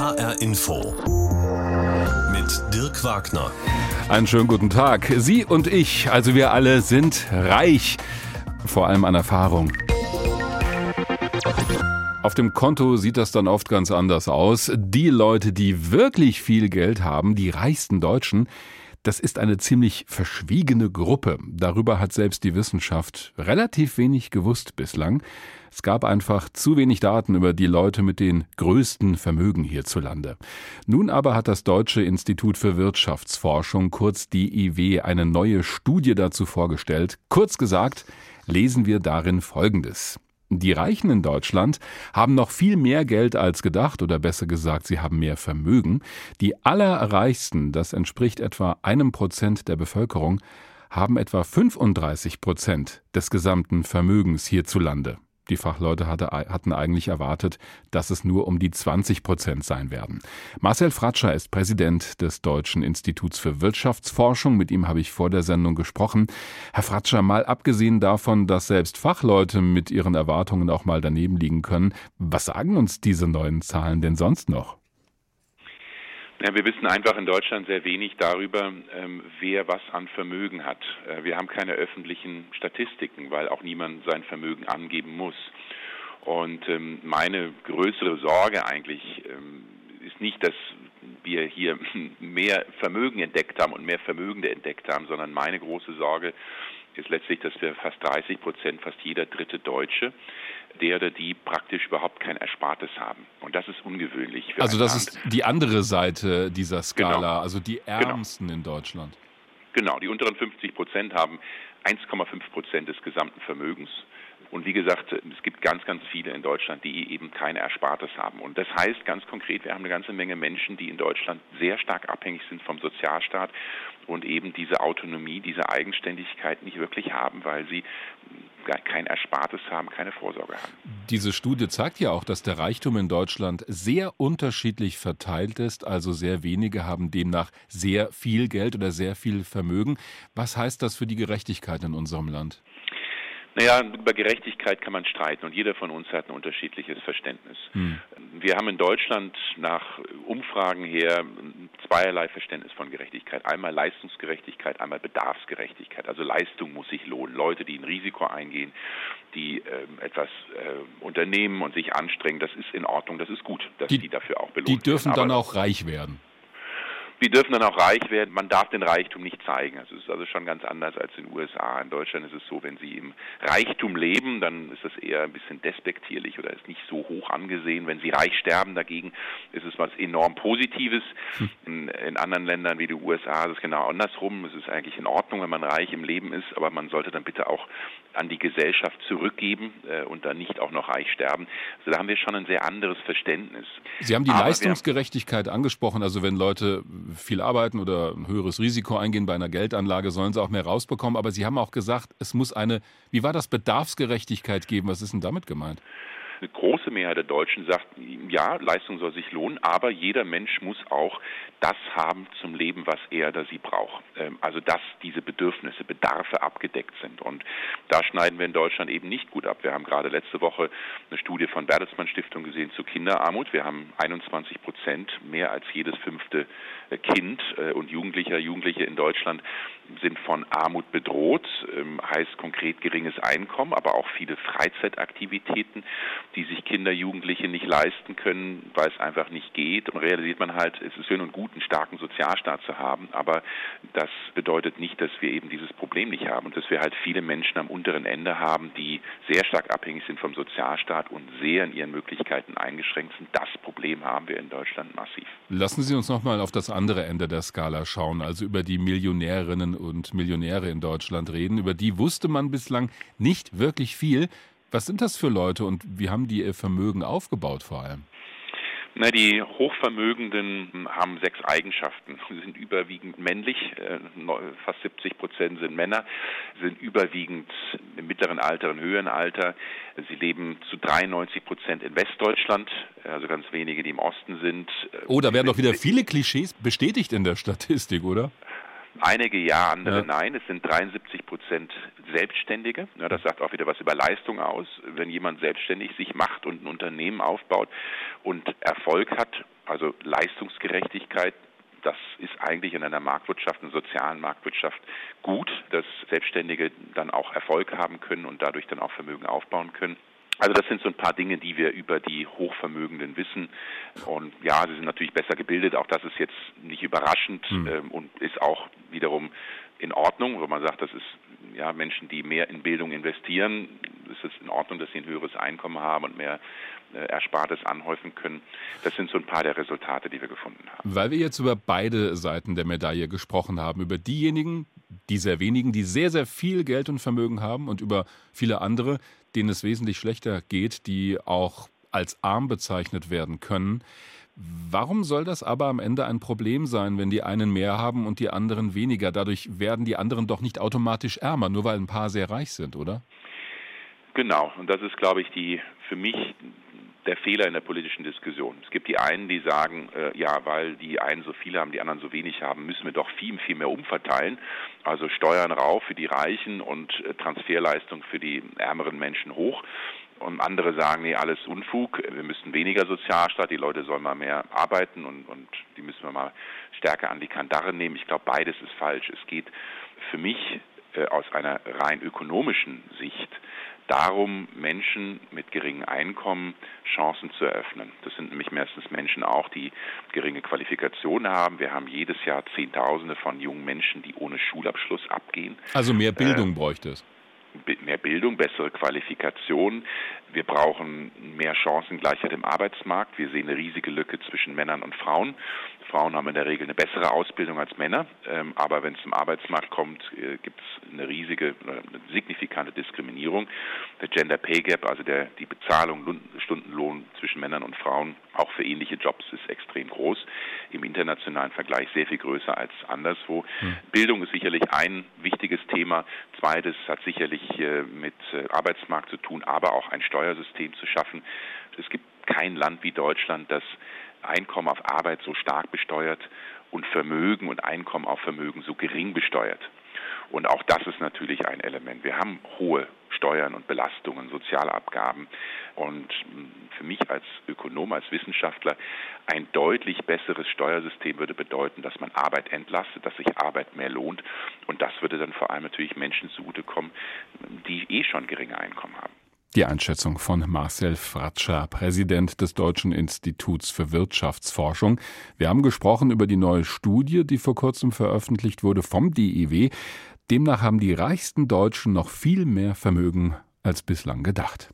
HR Info mit Dirk Wagner. Einen schönen guten Tag. Sie und ich, also wir alle, sind reich, vor allem an Erfahrung. Auf dem Konto sieht das dann oft ganz anders aus. Die Leute, die wirklich viel Geld haben, die reichsten Deutschen, das ist eine ziemlich verschwiegene Gruppe. Darüber hat selbst die Wissenschaft relativ wenig gewusst bislang. Es gab einfach zu wenig Daten über die Leute mit den größten Vermögen hierzulande. Nun aber hat das Deutsche Institut für Wirtschaftsforschung, kurz DIW, eine neue Studie dazu vorgestellt. Kurz gesagt, lesen wir darin Folgendes. Die Reichen in Deutschland haben noch viel mehr Geld als gedacht oder besser gesagt, sie haben mehr Vermögen. Die Allerreichsten, das entspricht etwa einem Prozent der Bevölkerung, haben etwa 35 Prozent des gesamten Vermögens hierzulande. Die Fachleute hatte, hatten eigentlich erwartet, dass es nur um die 20 Prozent sein werden. Marcel Fratscher ist Präsident des Deutschen Instituts für Wirtschaftsforschung. Mit ihm habe ich vor der Sendung gesprochen. Herr Fratscher, mal abgesehen davon, dass selbst Fachleute mit ihren Erwartungen auch mal daneben liegen können, was sagen uns diese neuen Zahlen denn sonst noch? Ja, wir wissen einfach in Deutschland sehr wenig darüber, ähm, wer was an Vermögen hat. Äh, wir haben keine öffentlichen Statistiken, weil auch niemand sein Vermögen angeben muss. Und ähm, meine größere Sorge eigentlich ähm, ist nicht, dass wir hier mehr Vermögen entdeckt haben und mehr Vermögende entdeckt haben, sondern meine große Sorge ist letztlich, dass wir fast 30 Prozent, fast jeder dritte Deutsche, der oder die praktisch überhaupt kein Erspartes haben. Und das ist ungewöhnlich. also das Land. ist die andere Seite dieser Skala, genau. also die genau. Ärmsten genau. in Deutschland. Genau, die unteren 50 Prozent haben 1,5 Prozent des gesamten Vermögens. Und wie gesagt, es gibt ganz, ganz viele in Deutschland, die eben keine Erspartes haben. Und das heißt ganz konkret, wir haben eine ganze Menge Menschen, die in Deutschland sehr stark abhängig sind vom Sozialstaat und eben diese Autonomie, diese Eigenständigkeit nicht wirklich haben, weil sie kein Erspartes haben, keine Vorsorge haben. Diese Studie zeigt ja auch, dass der Reichtum in Deutschland sehr unterschiedlich verteilt ist. Also sehr wenige haben demnach sehr viel Geld oder sehr viel Vermögen. Was heißt das für die Gerechtigkeit in unserem Land? Naja, über Gerechtigkeit kann man streiten und jeder von uns hat ein unterschiedliches Verständnis. Hm. Wir haben in Deutschland nach Umfragen her zweierlei Verständnis von Gerechtigkeit. Einmal Leistungsgerechtigkeit, einmal Bedarfsgerechtigkeit. Also Leistung muss sich lohnen. Leute, die ein Risiko eingehen, die äh, etwas äh, unternehmen und sich anstrengen, das ist in Ordnung, das ist gut, dass die, die dafür auch belohnt werden. Die dürfen werden. dann auch reich werden. Die dürfen dann auch reich werden. Man darf den Reichtum nicht zeigen. Also es ist also schon ganz anders als in den USA. In Deutschland ist es so, wenn Sie im Reichtum leben, dann ist das eher ein bisschen despektierlich oder ist nicht so hoch angesehen. Wenn Sie reich sterben dagegen, ist es was enorm Positives. Hm. In, in anderen Ländern wie die USA ist es genau andersrum. Es ist eigentlich in Ordnung, wenn man reich im Leben ist, aber man sollte dann bitte auch an die Gesellschaft zurückgeben äh, und dann nicht auch noch reich sterben. Also da haben wir schon ein sehr anderes Verständnis. Sie haben die aber Leistungsgerechtigkeit angesprochen. Also wenn Leute viel arbeiten oder ein höheres Risiko eingehen bei einer Geldanlage, sollen sie auch mehr rausbekommen. Aber Sie haben auch gesagt, es muss eine, wie war das, Bedarfsgerechtigkeit geben. Was ist denn damit gemeint? Eine große Mehrheit der Deutschen sagt, ja, Leistung soll sich lohnen, aber jeder Mensch muss auch das haben zum Leben, was er oder sie braucht. Ähm, also dass diese Bedürfnisse, Bedarfe abgedeckt sind. Und da schneiden wir in Deutschland eben nicht gut ab. Wir haben gerade letzte Woche eine Studie von Bertelsmann Stiftung gesehen zu Kinderarmut. Wir haben 21 Prozent, mehr als jedes fünfte äh, Kind äh, und Jugendlicher, Jugendliche in Deutschland sind von Armut bedroht, ähm, heißt konkret geringes Einkommen, aber auch viele Freizeitaktivitäten, die sich Kinder, Jugendliche nicht leisten können, weil es einfach nicht geht. Und realisiert man halt, es ist schön und gut, einen starken Sozialstaat zu haben, aber das bedeutet nicht, dass wir eben dieses Problem nicht haben und dass wir halt viele Menschen am unteren Ende haben, die sehr stark abhängig sind vom Sozialstaat und sehr in ihren Möglichkeiten eingeschränkt sind. Das Problem haben wir in Deutschland massiv. Lassen Sie uns noch mal auf das andere Ende der Skala schauen, also über die Millionärinnen und Millionäre in Deutschland reden. Über die wusste man bislang nicht wirklich viel. Was sind das für Leute und wie haben die ihr Vermögen aufgebaut vor allem? Na, die Hochvermögenden haben sechs Eigenschaften. Sie sind überwiegend männlich, äh, fast 70 Prozent sind Männer, sind überwiegend im mittleren Alter und höheren Alter. Sie leben zu 93 Prozent in Westdeutschland, also ganz wenige, die im Osten sind. Oh, da werden doch wieder viele Klischees bestätigt in der Statistik, oder? Einige ja, andere ja. nein. Es sind 73 Prozent Selbstständige. Ja, das sagt auch wieder was über Leistung aus. Wenn jemand selbstständig sich macht und ein Unternehmen aufbaut und Erfolg hat, Also Leistungsgerechtigkeit das ist eigentlich in einer Marktwirtschaft, einer sozialen Marktwirtschaft gut, dass Selbstständige dann auch Erfolg haben können und dadurch dann auch Vermögen aufbauen können. Also das sind so ein paar Dinge, die wir über die Hochvermögenden wissen. Und ja, sie sind natürlich besser gebildet. Auch das ist jetzt nicht überraschend mhm. ähm, und ist auch wiederum in Ordnung, wo man sagt, das ist ja Menschen, die mehr in Bildung investieren, ist es in Ordnung, dass sie ein höheres Einkommen haben und mehr äh, Erspartes anhäufen können. Das sind so ein paar der Resultate, die wir gefunden haben. Weil wir jetzt über beide Seiten der Medaille gesprochen haben, über diejenigen, die sehr wenigen, die sehr, sehr viel Geld und Vermögen haben und über viele andere, denen es wesentlich schlechter geht, die auch als arm bezeichnet werden können. Warum soll das aber am Ende ein Problem sein, wenn die einen mehr haben und die anderen weniger? Dadurch werden die anderen doch nicht automatisch ärmer, nur weil ein paar sehr reich sind, oder? Genau, und das ist, glaube ich, die für mich der Fehler in der politischen Diskussion. Es gibt die einen, die sagen, äh, ja, weil die einen so viel haben, die anderen so wenig haben, müssen wir doch viel, viel mehr umverteilen. Also Steuern rauf für die Reichen und äh, Transferleistung für die ärmeren Menschen hoch. Und andere sagen, nee, alles Unfug, wir müssen weniger Sozialstaat, die Leute sollen mal mehr arbeiten und, und die müssen wir mal stärker an die Kandare nehmen. Ich glaube, beides ist falsch. Es geht für mich äh, aus einer rein ökonomischen Sicht darum, Menschen mit geringem Einkommen Chancen zu eröffnen. Das sind nämlich meistens Menschen auch, die geringe Qualifikationen haben. Wir haben jedes Jahr Zehntausende von jungen Menschen, die ohne Schulabschluss abgehen. Also mehr Bildung äh, bräuchte es mehr Bildung, bessere Qualifikation. Wir brauchen mehr Chancengleichheit im Arbeitsmarkt. Wir sehen eine riesige Lücke zwischen Männern und Frauen. Frauen haben in der Regel eine bessere Ausbildung als Männer, ähm, aber wenn es zum Arbeitsmarkt kommt, äh, gibt es eine riesige, eine signifikante Diskriminierung. Der Gender Pay Gap, also der, die Bezahlung, Stundenlohn zwischen Männern und Frauen, auch für ähnliche Jobs ist extrem groß. Im internationalen Vergleich sehr viel größer als anderswo. Hm. Bildung ist sicherlich ein wichtiges Thema. Zweites hat sicherlich äh, mit äh, Arbeitsmarkt zu tun, aber auch ein Steuersystem zu schaffen. Es gibt kein Land wie Deutschland, das Einkommen auf Arbeit so stark besteuert und Vermögen und Einkommen auf Vermögen so gering besteuert. Und auch das ist natürlich ein Element. Wir haben hohe Steuern und Belastungen, Sozialabgaben. Und für mich als Ökonom, als Wissenschaftler, ein deutlich besseres Steuersystem würde bedeuten, dass man Arbeit entlastet, dass sich Arbeit mehr lohnt. Und das würde dann vor allem natürlich Menschen zugutekommen, die eh schon geringe Einkommen haben. Die Einschätzung von Marcel Fratscher, Präsident des Deutschen Instituts für Wirtschaftsforschung. Wir haben gesprochen über die neue Studie, die vor kurzem veröffentlicht wurde vom DIW. Demnach haben die reichsten Deutschen noch viel mehr Vermögen als bislang gedacht.